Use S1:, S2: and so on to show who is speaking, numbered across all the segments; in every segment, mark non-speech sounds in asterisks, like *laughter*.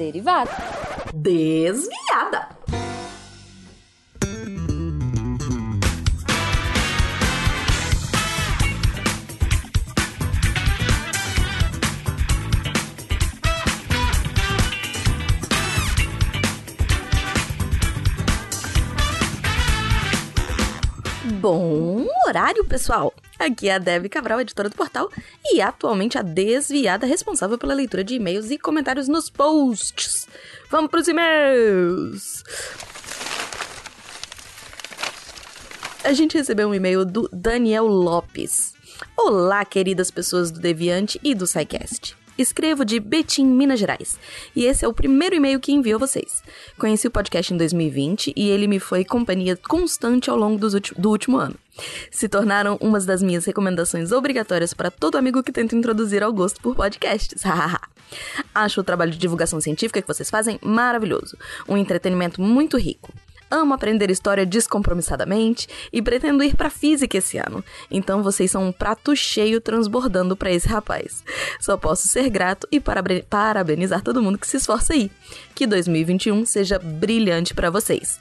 S1: derivada.
S2: Desviada. Bom horário, pessoal! Aqui é a Dev Cabral, editora do portal, e atualmente a desviada responsável pela leitura de e-mails e comentários nos posts. Vamos pros e-mails! A gente recebeu um e-mail do Daniel Lopes. Olá, queridas pessoas do Deviante e do SciCast. Escrevo de Betim, Minas Gerais. E esse é o primeiro e-mail que envio a vocês. Conheci o podcast em 2020 e ele me foi companhia constante ao longo do último ano. Se tornaram umas das minhas recomendações obrigatórias para todo amigo que tenta introduzir ao gosto por podcasts. *laughs* Acho o trabalho de divulgação científica que vocês fazem maravilhoso. Um entretenimento muito rico. Amo aprender história descompromissadamente e pretendo ir para física esse ano. Então vocês são um prato cheio transbordando para esse rapaz. Só posso ser grato e parabenizar todo mundo que se esforça aí. Que 2021 seja brilhante para vocês.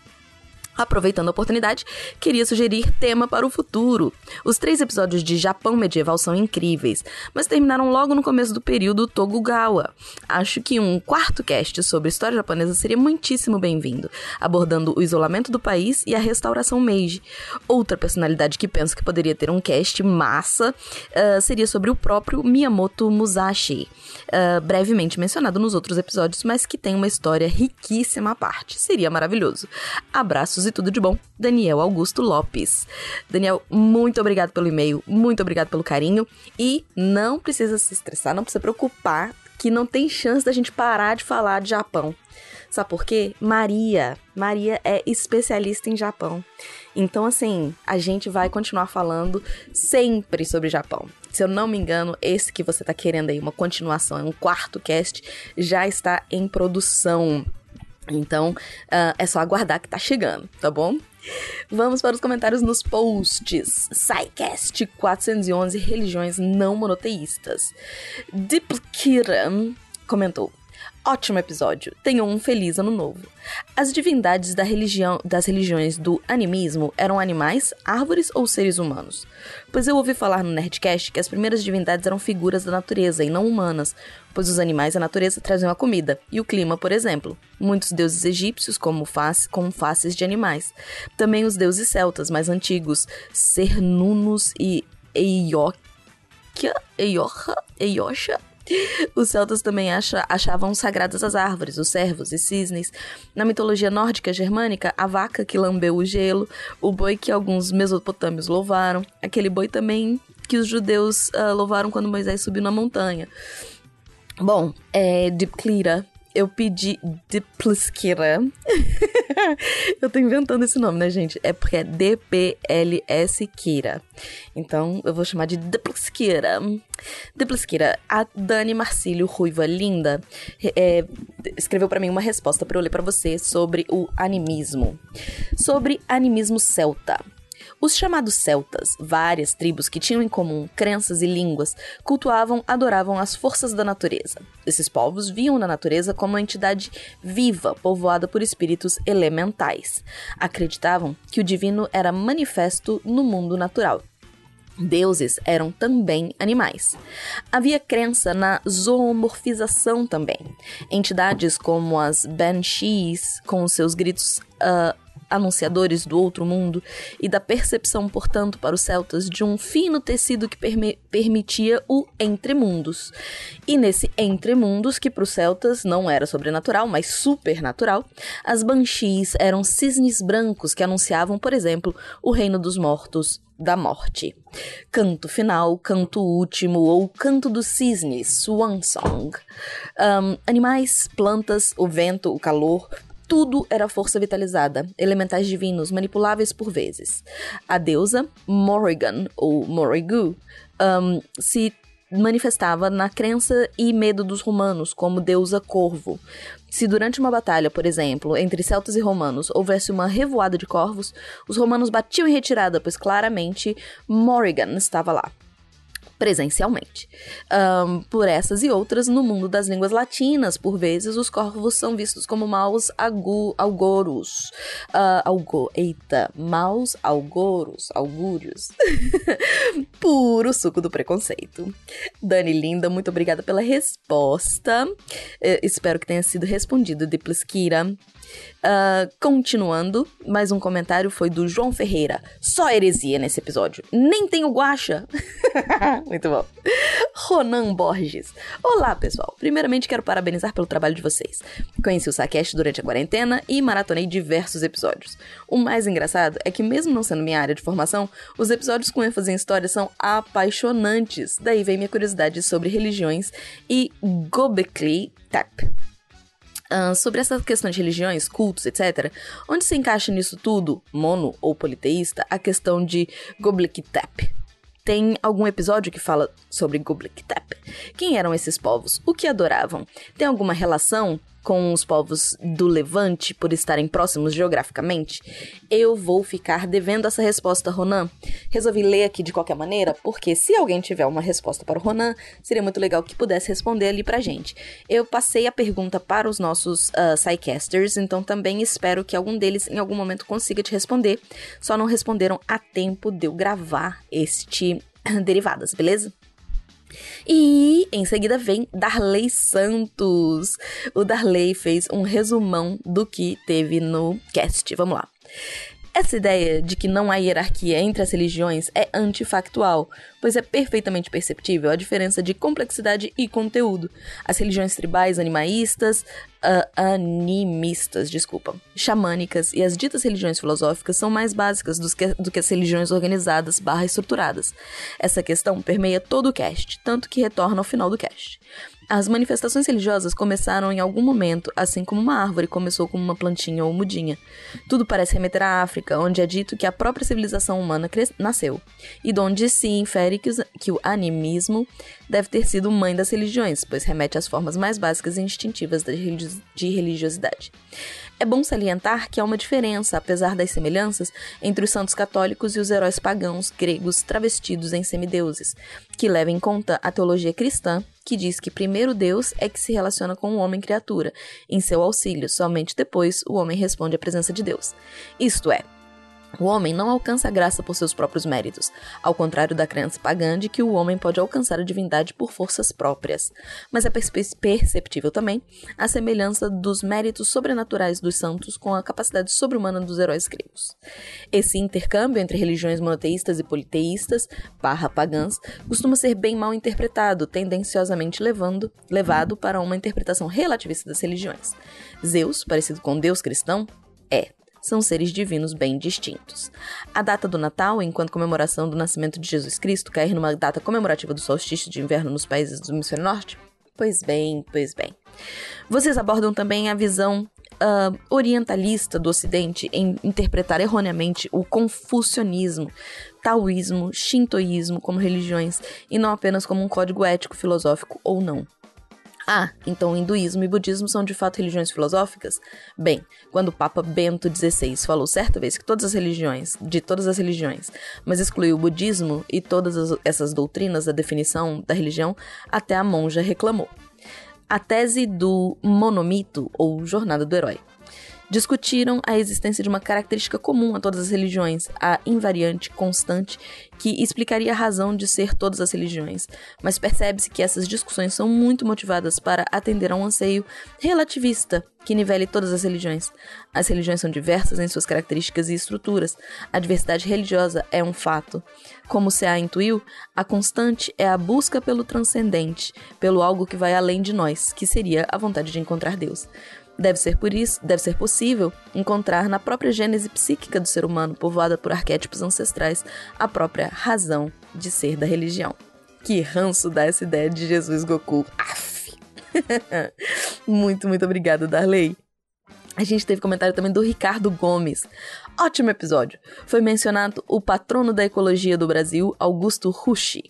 S2: Aproveitando a oportunidade, queria sugerir tema para o futuro. Os três episódios de Japão medieval são incríveis, mas terminaram logo no começo do período Tokugawa. Acho que um quarto cast sobre história japonesa seria muitíssimo bem-vindo, abordando o isolamento do país e a restauração Meiji. Outra personalidade que penso que poderia ter um cast massa uh, seria sobre o próprio Miyamoto Musashi, uh, brevemente mencionado nos outros episódios, mas que tem uma história riquíssima à parte. Seria maravilhoso. Abraços e tudo de bom, Daniel Augusto Lopes. Daniel, muito obrigado pelo e-mail, muito obrigado pelo carinho e não precisa se estressar, não precisa preocupar que não tem chance da gente parar de falar de Japão. Sabe por quê? Maria. Maria é especialista em Japão. Então, assim, a gente vai continuar falando sempre sobre Japão. Se eu não me engano, esse que você tá querendo aí, uma continuação, é um quarto cast, já está em produção. Então, uh, é só aguardar que tá chegando, tá bom? Vamos para os comentários nos posts. SciCast 411 Religiões não monoteístas. Dipkiran comentou: Ótimo episódio. Tenham um feliz ano novo. As divindades da religião, das religiões do animismo eram animais, árvores ou seres humanos? Pois eu ouvi falar no Nerdcast que as primeiras divindades eram figuras da natureza e não humanas, pois os animais a natureza traziam a comida e o clima, por exemplo. Muitos deuses egípcios como face, com faces de animais. Também os deuses celtas mais antigos, Cernunnos e Eiocha os celtas também acha, achavam sagradas as árvores, os cervos e cisnes. Na mitologia nórdica germânica, a vaca que lambeu o gelo, o boi que alguns mesopotâmios louvaram, aquele boi também que os judeus uh, louvaram quando Moisés subiu na montanha. Bom, é, Dipclira eu pedi Dipliskira. *laughs* eu tô inventando esse nome, né, gente? É porque é D-P-L-S Kira. Então, eu vou chamar de Dipliskira. Dipliskira, a Dani Marcílio Ruiva Linda é, escreveu para mim uma resposta para eu ler para você sobre o animismo. Sobre animismo celta. Os chamados celtas, várias tribos que tinham em comum crenças e línguas, cultuavam, adoravam as forças da natureza. Esses povos viam na natureza como uma entidade viva, povoada por espíritos elementais. Acreditavam que o divino era manifesto no mundo natural. Deuses eram também animais. Havia crença na zoomorfização também. Entidades como as Banshees, com seus gritos uh, anunciadores do outro mundo e da percepção, portanto, para os celtas de um fino tecido que permitia o entremundos. E nesse entremundos, que para os celtas não era sobrenatural, mas supernatural, as banshees eram cisnes brancos que anunciavam, por exemplo, o reino dos mortos da morte. Canto final, canto último ou canto dos cisnes, swan song. Um, animais, plantas, o vento, o calor, tudo era força vitalizada, elementais divinos, manipuláveis por vezes. A deusa Morrigan, ou Morrigu, um, se manifestava na crença e medo dos romanos como deusa corvo. Se durante uma batalha, por exemplo, entre celtas e romanos houvesse uma revoada de corvos, os romanos batiam em retirada, pois claramente Morrigan estava lá. Presencialmente. Um, por essas e outras, no mundo das línguas latinas, por vezes, os corvos são vistos como maus agu, algoros. Uh, algo, eita, maus algoros, augúrios. *laughs* Puro suco do preconceito. Dani Linda, muito obrigada pela resposta. Uh, espero que tenha sido respondido de Plisquira. Uh, continuando, mais um comentário foi do João Ferreira. Só heresia nesse episódio. Nem tenho guacha. *laughs* Muito bom. Ronan Borges. Olá, pessoal. Primeiramente, quero parabenizar pelo trabalho de vocês. Conheci o Saquest durante a quarentena e maratonei diversos episódios. O mais engraçado é que, mesmo não sendo minha área de formação, os episódios com ênfase em história são apaixonantes. Daí vem minha curiosidade sobre religiões e Gobekli Tepe. Uh, sobre essa questão de religiões, cultos, etc., onde se encaixa nisso tudo, mono ou politeísta, a questão de Göbekli Tepe? Tem algum episódio que fala sobre Göbekli Tepe? Quem eram esses povos? O que adoravam? Tem alguma relação com os povos do Levante por estarem próximos geograficamente? Eu vou ficar devendo essa resposta, Ronan. Resolvi ler aqui de qualquer maneira, porque se alguém tiver uma resposta para o Ronan, seria muito legal que pudesse responder ali pra gente. Eu passei a pergunta para os nossos uh, Psycasters, então também espero que algum deles em algum momento consiga te responder. Só não responderam a tempo de eu gravar este *coughs* Derivadas, beleza? E em seguida vem Darley Santos. O Darley fez um resumão do que teve no cast. Vamos lá. Essa ideia de que não há hierarquia entre as religiões é antifactual, pois é perfeitamente perceptível a diferença de complexidade e conteúdo. As religiões tribais animaístas, uh, animistas, desculpa, xamânicas e as ditas religiões filosóficas são mais básicas do que, do que as religiões organizadas barra estruturadas. Essa questão permeia todo o cast, tanto que retorna ao final do cast. As manifestações religiosas começaram em algum momento, assim como uma árvore começou como uma plantinha ou mudinha. Tudo parece remeter à África, onde é dito que a própria civilização humana nasceu, e donde se infere que, que o animismo deve ter sido mãe das religiões, pois remete às formas mais básicas e instintivas de religiosidade. É bom salientar que há uma diferença, apesar das semelhanças, entre os santos católicos e os heróis pagãos gregos travestidos em semideuses, que leva em conta a teologia cristã, que diz que primeiro Deus é que se relaciona com o homem criatura, em seu auxílio, somente depois o homem responde à presença de Deus. Isto é, o homem não alcança a graça por seus próprios méritos, ao contrário da crença pagã de que o homem pode alcançar a divindade por forças próprias. Mas é perceptível também a semelhança dos méritos sobrenaturais dos santos com a capacidade sobre-humana dos heróis gregos. Esse intercâmbio entre religiões monoteístas e politeístas, barra pagãs, costuma ser bem mal interpretado, tendenciosamente levando, levado para uma interpretação relativista das religiões. Zeus, parecido com Deus cristão, é são seres divinos bem distintos. A data do Natal, enquanto comemoração do nascimento de Jesus Cristo, cair numa data comemorativa do solstício de inverno nos países do hemisfério norte? Pois bem, pois bem. Vocês abordam também a visão uh, orientalista do Ocidente em interpretar erroneamente o confucionismo, taoísmo, shintoísmo como religiões e não apenas como um código ético, filosófico ou não. Ah, então hinduísmo e budismo são de fato religiões filosóficas? Bem, quando o Papa Bento XVI falou certa vez que todas as religiões, de todas as religiões, mas excluiu o budismo e todas as, essas doutrinas da definição da religião, até a monja reclamou. A tese do monomito ou jornada do herói discutiram a existência de uma característica comum a todas as religiões, a invariante constante, que explicaria a razão de ser todas as religiões. Mas percebe-se que essas discussões são muito motivadas para atender a um anseio relativista que nivele todas as religiões. As religiões são diversas em suas características e estruturas. A diversidade religiosa é um fato. Como se a intuiu, a constante é a busca pelo transcendente, pelo algo que vai além de nós, que seria a vontade de encontrar Deus. Deve ser por isso, deve ser possível encontrar na própria gênese psíquica do ser humano, povoada por arquétipos ancestrais, a própria razão de ser da religião. Que ranço dá essa ideia de Jesus Goku. Aff. *laughs* muito, muito obrigada, Darley. A gente teve comentário também do Ricardo Gomes. Ótimo episódio. Foi mencionado o patrono da ecologia do Brasil, Augusto Rushi.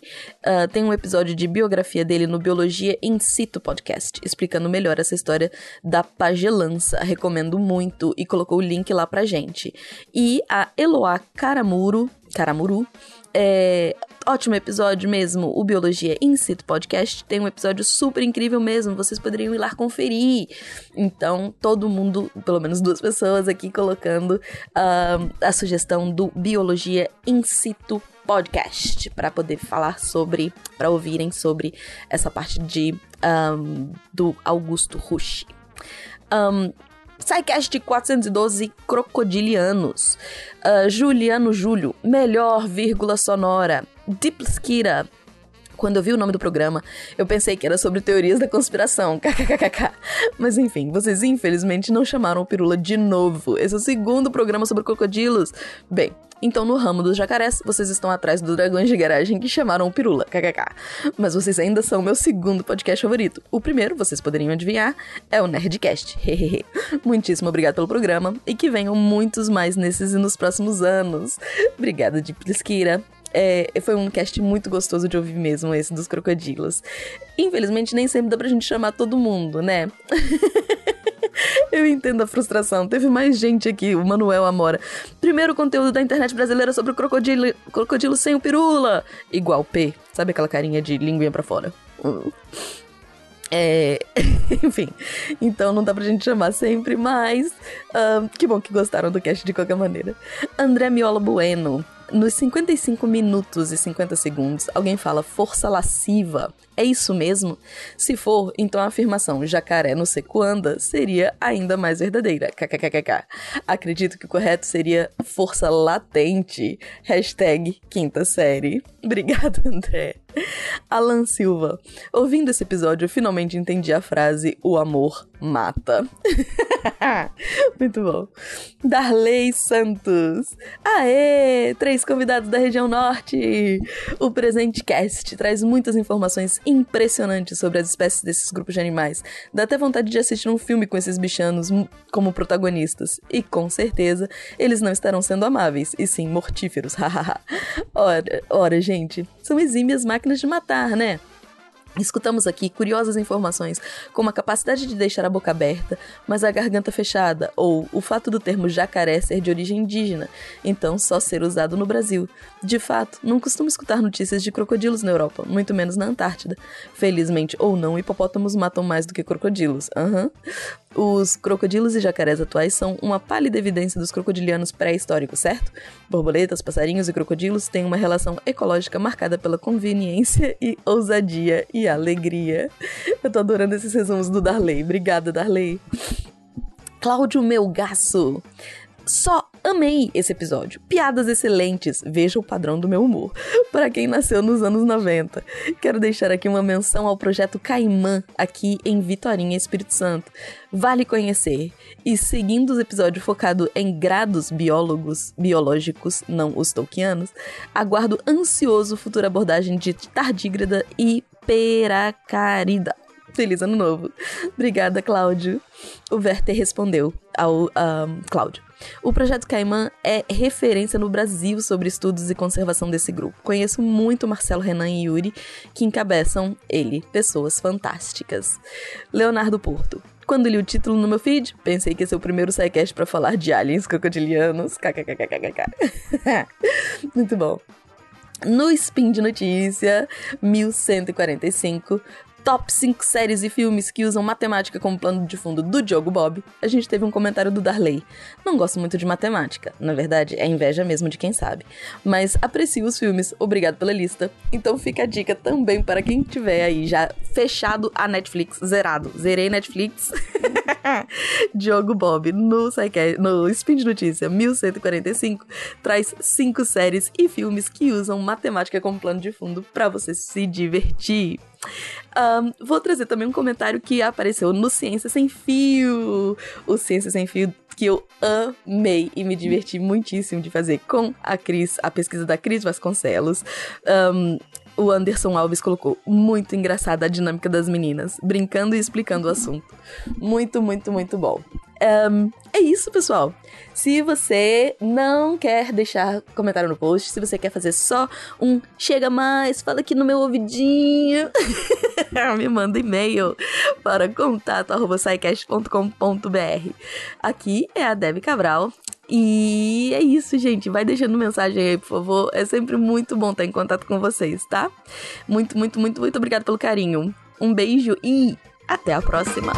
S2: Uh, tem um episódio de biografia dele no Biologia In Situ Podcast, explicando melhor essa história da pagelança. Recomendo muito e colocou o link lá pra gente. E a Eloá Caramuro, Caramuru é, ótimo episódio mesmo, o Biologia In Situ Podcast. Tem um episódio super incrível mesmo, vocês poderiam ir lá conferir. Então, todo mundo, pelo menos duas pessoas aqui colocando uh, a sugestão do Biologia In Situ Podcast para poder falar sobre, para ouvirem sobre essa parte de um, do Augusto Rush. Um, SciCast 412 Crocodilianos. Uh, Juliano Júlio, melhor vírgula sonora. Diplskira. Quando eu vi o nome do programa, eu pensei que era sobre teorias da conspiração. *laughs* KKKK. Mas enfim, vocês infelizmente não chamaram o Pirula de novo. Esse é o segundo programa sobre crocodilos. Bem, então, no ramo dos jacarés, vocês estão atrás do Dragões de Garagem que chamaram o Pirula, kkk. Mas vocês ainda são meu segundo podcast favorito. O primeiro, vocês poderiam adivinhar, é o Nerdcast. Hehehe. Muitíssimo obrigado pelo programa e que venham muitos mais nesses e nos próximos anos. Obrigada de Plisquira. É, foi um cast muito gostoso de ouvir mesmo, esse dos crocodilos. Infelizmente, nem sempre dá pra gente chamar todo mundo, né? *laughs* Eu entendo a frustração. Teve mais gente aqui, o Manuel Amora. Primeiro conteúdo da internet brasileira sobre o crocodilo, crocodilo sem o pirula. Igual P. Sabe aquela carinha de linguinha pra fora? É. *laughs* Enfim. Então não dá pra gente chamar sempre, mas. Uh, que bom que gostaram do cast de qualquer maneira. André Miola Bueno. Nos 55 minutos e 50 segundos, alguém fala força lasciva. É isso mesmo? Se for, então a afirmação jacaré no seco anda seria ainda mais verdadeira. KKKKK. Acredito que o correto seria força latente. Hashtag quinta série. Obrigado, André. Alan Silva. Ouvindo esse episódio, eu finalmente entendi a frase o amor mata. *laughs* Muito bom. Darley Santos. Aê! Três convidados da região norte. O presente cast traz muitas informações impressionantes sobre as espécies desses grupos de animais. Dá até vontade de assistir um filme com esses bichanos como protagonistas. E com certeza, eles não estarão sendo amáveis, e sim mortíferos. *laughs* ora, ora, gente, são exímias máquinas de matar, né? Escutamos aqui curiosas informações, como a capacidade de deixar a boca aberta, mas a garganta fechada, ou o fato do termo jacaré ser de origem indígena, então só ser usado no Brasil. De fato, não costumo escutar notícias de crocodilos na Europa, muito menos na Antártida. Felizmente ou não, hipopótamos matam mais do que crocodilos. Uhum. Os crocodilos e jacarés atuais são uma pálida evidência dos crocodilianos pré-históricos, certo? Borboletas, passarinhos e crocodilos têm uma relação ecológica marcada pela conveniência e ousadia e alegria. Eu tô adorando esses resumos do Darley. Obrigada, Darley. Cláudio Melgaço. Só amei esse episódio. Piadas excelentes. Veja o padrão do meu humor. *laughs* Para quem nasceu nos anos 90. Quero deixar aqui uma menção ao projeto Caimã, aqui em Vitorinha, Espírito Santo. Vale conhecer. E seguindo os episódios focados em grados biólogos, biológicos, não os tolkianos, aguardo ansioso futura abordagem de tardígrada e peracarida. Feliz ano novo. Obrigada, Cláudio. O Werther respondeu ao um, Cláudio. O projeto Caimã é referência no Brasil sobre estudos e conservação desse grupo. Conheço muito Marcelo Renan e Yuri, que encabeçam ele, pessoas fantásticas. Leonardo Porto. Quando li o título no meu feed, pensei que ia ser o primeiro sidecast para falar de aliens crocodilianos. *laughs* Muito bom. No Spin de Notícia 1145, top 5 séries e filmes que usam matemática como plano de fundo do Diogo Bob, a gente teve um comentário do Darley. Não gosto muito de matemática, na verdade é inveja mesmo de quem sabe. Mas aprecio os filmes, obrigado pela lista. Então fica a dica também para quem tiver aí já fechado a Netflix, zerado. Zerei Netflix. *laughs* Diogo Bob no, no Spin de Notícia 1145 traz cinco séries e filmes que usam matemática como plano de fundo para você se divertir. Um, vou trazer também um comentário que apareceu no Ciência Sem Fio. O Ciência Sem Fio que eu amei e me diverti muitíssimo de fazer com a Cris, a pesquisa da Cris Vasconcelos. Um, o Anderson Alves colocou muito engraçada a dinâmica das meninas, brincando e explicando o assunto. Muito, muito, muito bom. Um, é isso, pessoal. Se você não quer deixar comentário no post, se você quer fazer só um chega mais, fala aqui no meu ouvidinho, *laughs* me manda e-mail para contato.com.br. Aqui é a Debbie Cabral E é isso, gente. Vai deixando mensagem aí, por favor. É sempre muito bom estar em contato com vocês, tá? Muito, muito, muito, muito obrigado pelo carinho. Um beijo e até a próxima.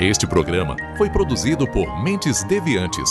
S1: Este programa foi produzido por Mentes Deviantes.